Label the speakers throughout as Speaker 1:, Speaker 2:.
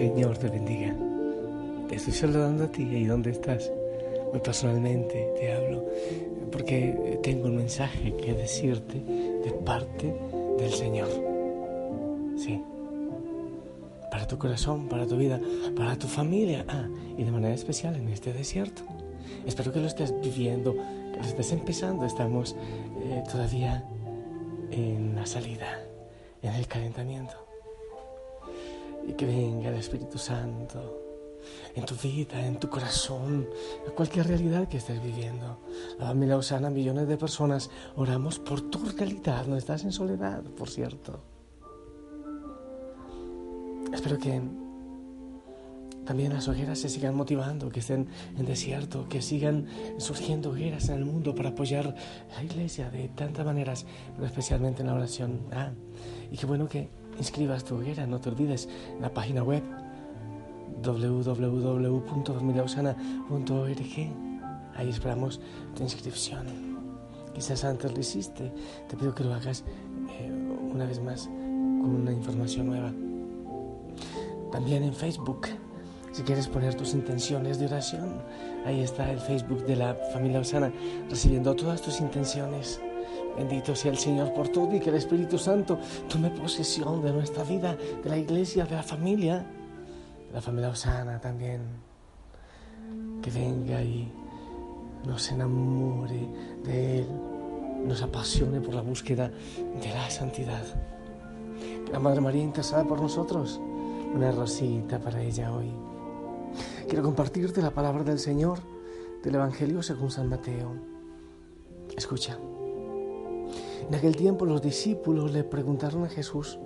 Speaker 1: Señor te bendiga. Te estoy saludando a ti y donde estás. Muy personalmente te hablo porque tengo un mensaje que decirte de parte del Señor. Sí. Para tu corazón, para tu vida, para tu familia. Ah, y de manera especial en este desierto. Espero que lo estés viviendo, que lo estés empezando. Estamos eh, todavía en la salida, en el calentamiento y que venga el Espíritu Santo en tu vida, en tu corazón, en cualquier realidad que estés viviendo. La familia Osana, millones de personas, oramos por tu realidad, no estás en soledad, por cierto. Espero que también las hogueras se sigan motivando, que estén en desierto, que sigan surgiendo hogueras en el mundo para apoyar la iglesia de tantas maneras, pero especialmente en la oración. Ah, y qué bueno que inscribas tu hoguera, no te olvides, en la página web www.familiausana.org. Ahí esperamos tu inscripción. Quizás antes lo hiciste, te pido que lo hagas eh, una vez más con una información nueva. También en Facebook, si quieres poner tus intenciones de oración, ahí está el Facebook de la familia Osana, recibiendo todas tus intenciones. Bendito sea el Señor por todo y que el Espíritu Santo tome posesión de nuestra vida, de la iglesia, de la familia, de la familia Osana también. Que venga y nos enamore de Él, nos apasione por la búsqueda de la santidad. La Madre María interceda por nosotros. Una rosita para ella hoy. Quiero compartirte la palabra del Señor del Evangelio según San Mateo. Escucha. En aquel tiempo los discípulos le preguntaron a Jesús,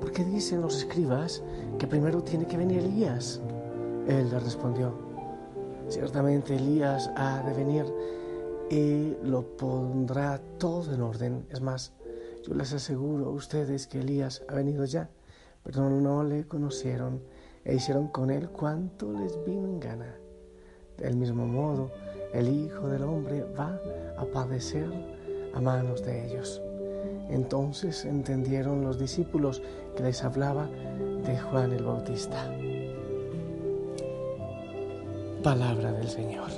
Speaker 1: ¿por qué dicen los escribas que primero tiene que venir Elías? Él les respondió, ciertamente Elías ha de venir y lo pondrá todo en orden. Es más, yo les aseguro a ustedes que Elías ha venido ya, pero no le conocieron e hicieron con él cuanto les vino en gana. Del mismo modo, el Hijo del Hombre va a padecer a manos de ellos. Entonces entendieron los discípulos que les hablaba de Juan el Bautista. Palabra del Señor.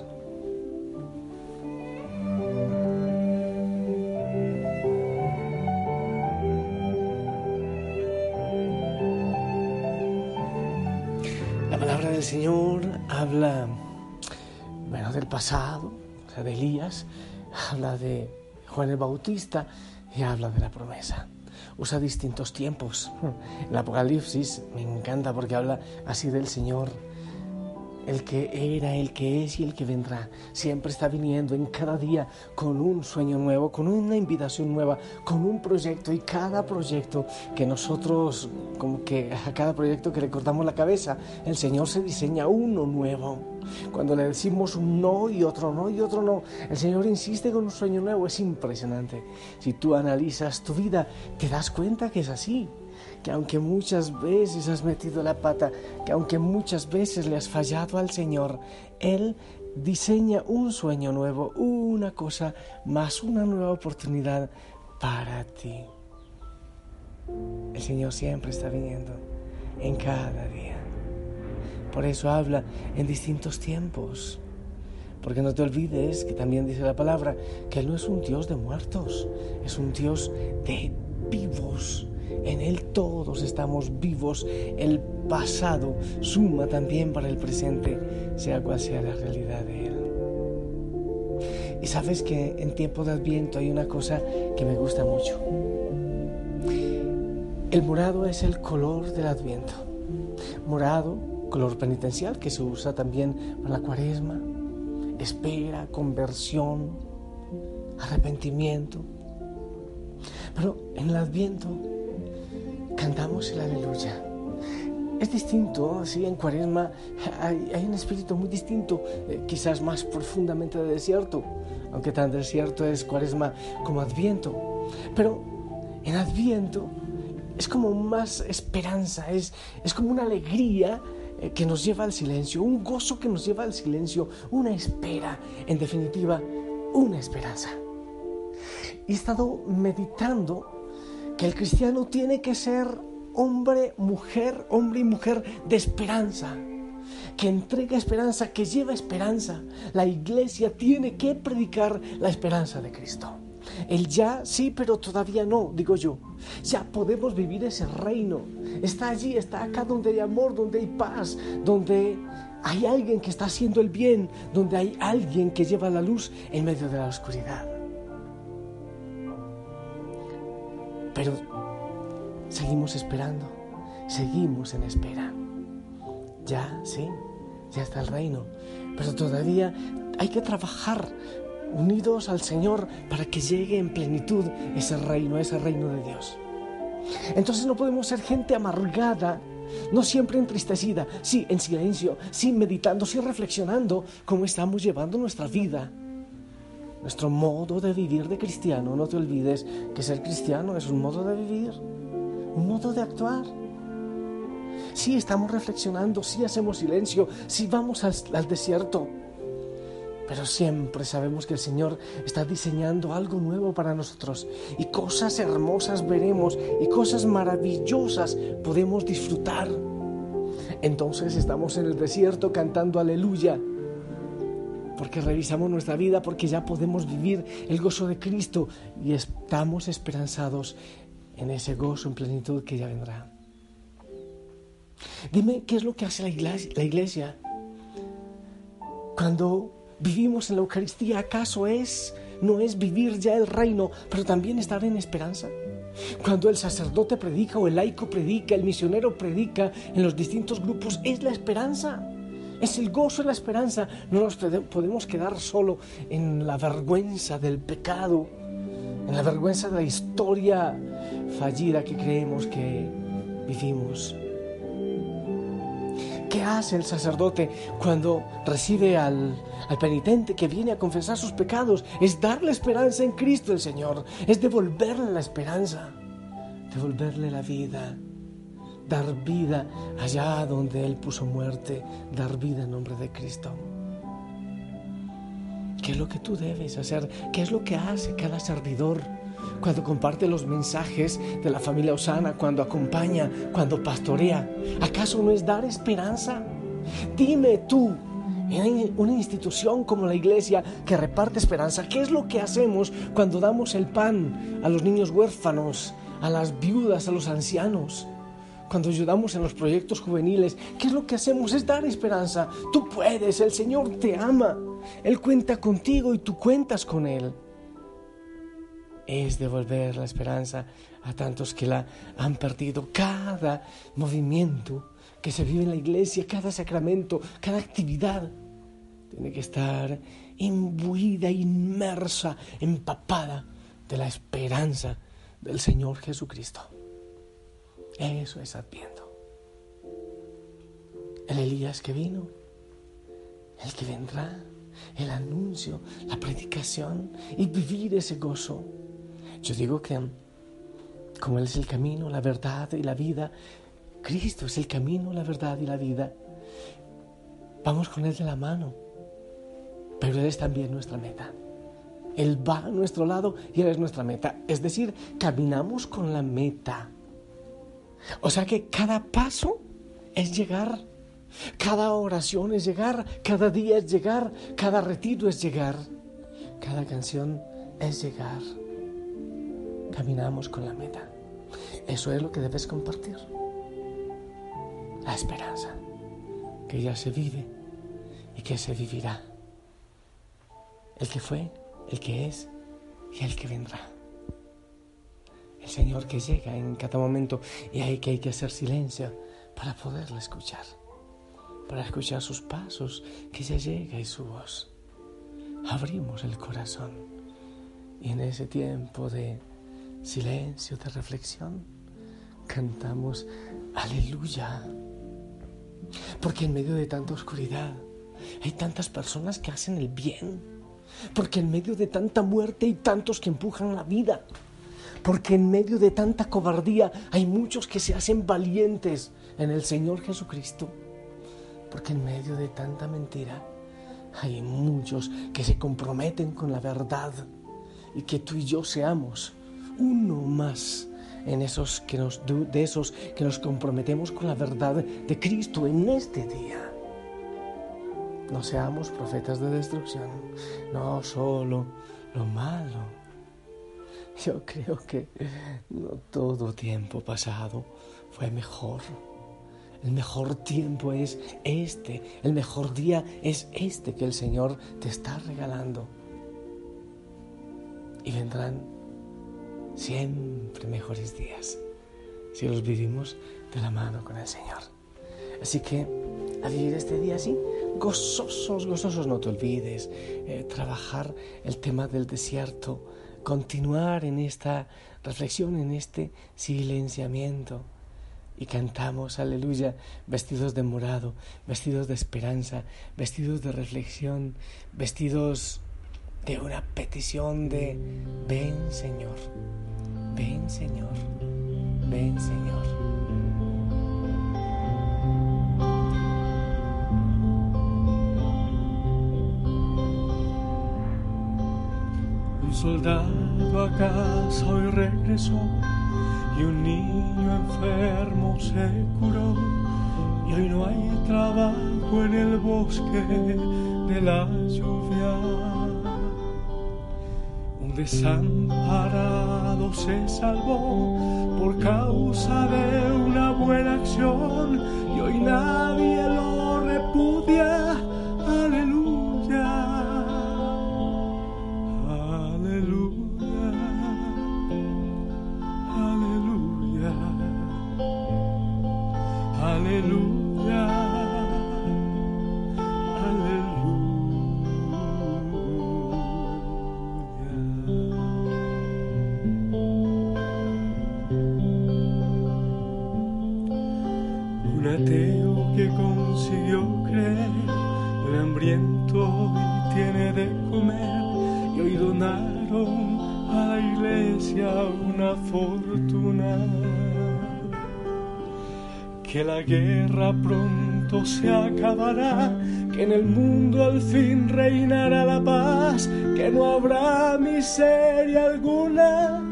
Speaker 1: La palabra del Señor habla, bueno, del pasado, o sea, de Elías, habla de Juan el Bautista, y habla de la promesa. Usa distintos tiempos. El Apocalipsis me encanta porque habla así del Señor el que era, el que es y el que vendrá. Siempre está viniendo en cada día con un sueño nuevo, con una invitación nueva, con un proyecto y cada proyecto que nosotros, como que a cada proyecto que le cortamos la cabeza, el Señor se diseña uno nuevo. Cuando le decimos un no y otro no y otro no, el Señor insiste con un sueño nuevo, es impresionante. Si tú analizas tu vida, te das cuenta que es así que aunque muchas veces has metido la pata, que aunque muchas veces le has fallado al Señor, Él diseña un sueño nuevo, una cosa más, una nueva oportunidad para ti. El Señor siempre está viniendo en cada día. Por eso habla en distintos tiempos. Porque no te olvides que también dice la palabra que Él no es un Dios de muertos, es un Dios de vivos. En Él todos estamos vivos. El pasado suma también para el presente, sea cual sea la realidad de Él. Y sabes que en tiempo de Adviento hay una cosa que me gusta mucho. El morado es el color del Adviento. Morado, color penitencial que se usa también para la cuaresma. espera, conversión, arrepentimiento. Pero en el Adviento cantamos el aleluya. Es distinto, sí, en Cuaresma hay, un espíritu muy distinto, eh, quizás más profundamente de desierto, aunque tan desierto es Cuaresma como Adviento. Pero en Adviento es como más esperanza, es, es como una alegría que nos lleva al silencio, un gozo que nos lleva al silencio, una espera, en definitiva, una esperanza. He estado meditando que el cristiano tiene que ser hombre, mujer, hombre y mujer de esperanza, que entrega esperanza, que lleva esperanza. La iglesia tiene que predicar la esperanza de Cristo. El ya sí, pero todavía no, digo yo. Ya podemos vivir ese reino. Está allí, está acá donde hay amor, donde hay paz, donde hay alguien que está haciendo el bien, donde hay alguien que lleva la luz en medio de la oscuridad. Pero seguimos esperando, seguimos en espera. Ya, sí, ya está el reino, pero todavía hay que trabajar unidos al Señor para que llegue en plenitud ese reino, ese reino de Dios. Entonces no podemos ser gente amargada, no siempre entristecida, sí en silencio, sí meditando, sí reflexionando cómo estamos llevando nuestra vida. Nuestro modo de vivir de cristiano, no te olvides que ser cristiano es un modo de vivir, un modo de actuar. Sí estamos reflexionando, sí hacemos silencio, sí vamos al, al desierto, pero siempre sabemos que el Señor está diseñando algo nuevo para nosotros y cosas hermosas veremos y cosas maravillosas podemos disfrutar. Entonces estamos en el desierto cantando aleluya porque revisamos nuestra vida, porque ya podemos vivir el gozo de Cristo y estamos esperanzados en ese gozo en plenitud que ya vendrá. Dime, ¿qué es lo que hace la iglesia? La iglesia? Cuando vivimos en la Eucaristía, ¿acaso es no es vivir ya el reino, pero también estar en esperanza? Cuando el sacerdote predica o el laico predica, el misionero predica en los distintos grupos, es la esperanza. Es el gozo de la esperanza. No nos podemos quedar solo en la vergüenza del pecado, en la vergüenza de la historia fallida que creemos que vivimos. ¿Qué hace el sacerdote cuando recibe al, penitente que viene a confesar sus pecados? Es darle esperanza en Cristo el Señor, es devolverle la esperanza, devolverle la vida, dar vida allá donde Él puso muerte, dar vida en nombre de Cristo. ¿Qué es lo que tú debes hacer? ¿Qué es lo que hace cada servidor? Cuando comparte los mensajes de la familia Osana, cuando acompaña, cuando pastorea? ¿Acaso no es dar esperanza? Dime tú, en una institución como la iglesia que reparte esperanza, ¿qué es lo que hacemos cuando damos el pan a los niños huérfanos, a las viudas, a los ancianos? Cuando ayudamos en los proyectos juveniles, ¿qué es lo que hacemos? Es dar esperanza. Tú puedes, el Señor te ama. Él cuenta contigo y tú cuentas con Él es devolver la esperanza a tantos que la han perdido. Cada movimiento que se vive en la iglesia, cada sacramento, cada actividad, tiene que estar imbuida, inmersa, empapada de la esperanza del Señor Jesucristo. Eso es Adviento. El Elías que vino, el que vendrá, el anuncio, la predicación y vivir ese gozo yo digo que como Él es el camino, la verdad y la vida, Cristo es el camino, la verdad y la vida, vamos con Él de la mano, pero Él es también nuestra meta. Él va a nuestro lado y Él es nuestra meta. Es decir, caminamos con la meta. O sea que cada paso es llegar. Cada oración es llegar. Cada día es llegar. Cada retiro es llegar. Cada canción es llegar caminamos con la meta. Eso es lo que debes compartir. La esperanza, que ya se vive y que se vivirá. El que fue, el que es y el que vendrá. El Señor que llega en cada momento y hay que hay que hacer silencio para poderle escuchar, para escuchar sus pasos, que ya llega y su voz. abrimos el corazón y en ese tiempo de silencio, de reflexión, cantamos aleluya. Porque en medio de tanta oscuridad hay tantas personas que hacen el bien. Porque en medio de tanta muerte hay tantos que empujan la vida. Porque en medio de tanta cobardía hay muchos que se hacen valientes en el Señor Jesucristo. Porque en medio de tanta mentira hay muchos que se comprometen con la verdad y que tú y yo seamos uno más en esos que nos, de esos que nos comprometemos con la verdad de Cristo en este día. No seamos profetas de destrucción, no solo lo malo. Yo creo que no todo tiempo pasado fue mejor. El mejor tiempo es este, el mejor día es este que el Señor te está regalando. Y vendrán siempre mejores días si los vivimos de la mano con el Señor. Así que a vivir este día así, gozosos, gozosos, no te olvides, eh, trabajar el tema del desierto, continuar en esta reflexión, en este silenciamiento. Y cantamos, aleluya, vestidos de morado, vestidos de esperanza, vestidos de reflexión, vestidos de una petición de, ven Señor, ven Señor, ven Señor.
Speaker 2: Un soldado a casa hoy regresó y un niño enfermo se curó. Y hoy no hay trabajo en el bosque de la lluvia desamparado se salvó por causa de una buena acción y hoy nadie lo a la iglesia una fortuna. Que la guerra pronto se acabará, que en el mundo al fin reinará la paz, que no habrá miseria alguna.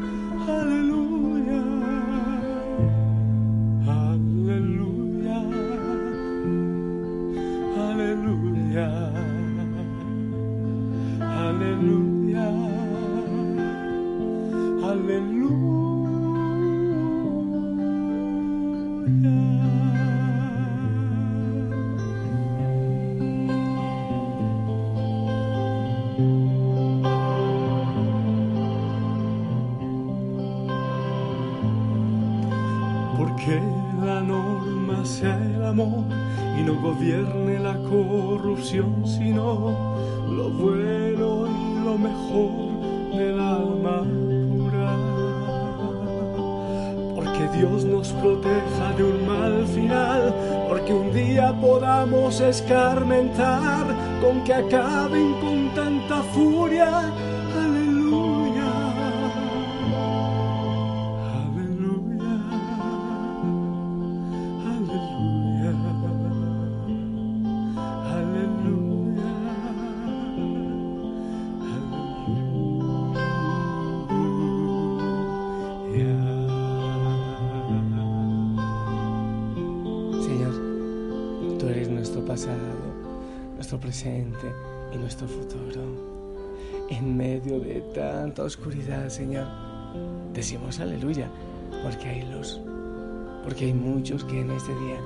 Speaker 2: La norma sea el amor y no gobierne la corrupción, sino lo bueno y lo mejor del alma pura. Porque Dios nos proteja de un mal final, porque un día podamos escarmentar con que acaben con tanta furia
Speaker 1: presente y nuestro futuro. En medio de tanta oscuridad, Señor, decimos aleluya, porque hay luz, porque hay muchos que en este día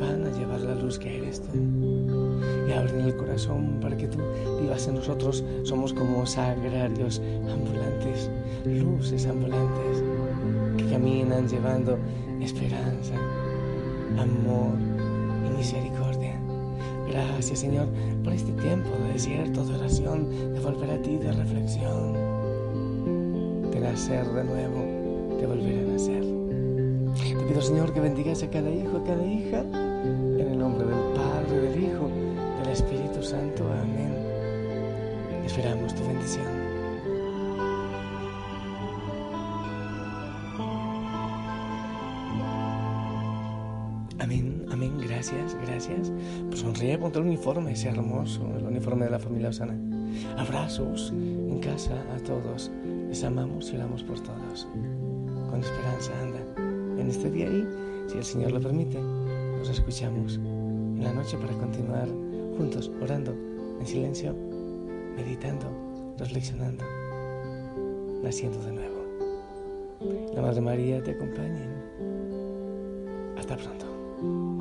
Speaker 1: van a llevar la luz que eres tú. Y abren el corazón para que tú vivas en nosotros. Somos como sagrarios ambulantes, luces ambulantes, que caminan llevando esperanza, amor y misericordia Gracias, Señor, por este tiempo de desierto, de oración, de volver a ti, de reflexión, de nacer de nuevo, de volver a nacer. Te pido, Señor, que bendigas a cada hijo, a cada hija, en el nombre del Padre, del Hijo, del Espíritu Santo. Amén. Esperamos tu bendición. Amén, amén, gracias, gracias. Sonríe, ponte el uniforme, ese hermoso, el uniforme de la familia Osana. Abrazos en casa a todos. Les amamos y oramos por todos. Con esperanza, anda. En este día y, si el Señor lo permite, nos escuchamos en la noche para continuar juntos, orando, en silencio, meditando, reflexionando, naciendo de nuevo. La Madre María te acompañe. Hasta pronto.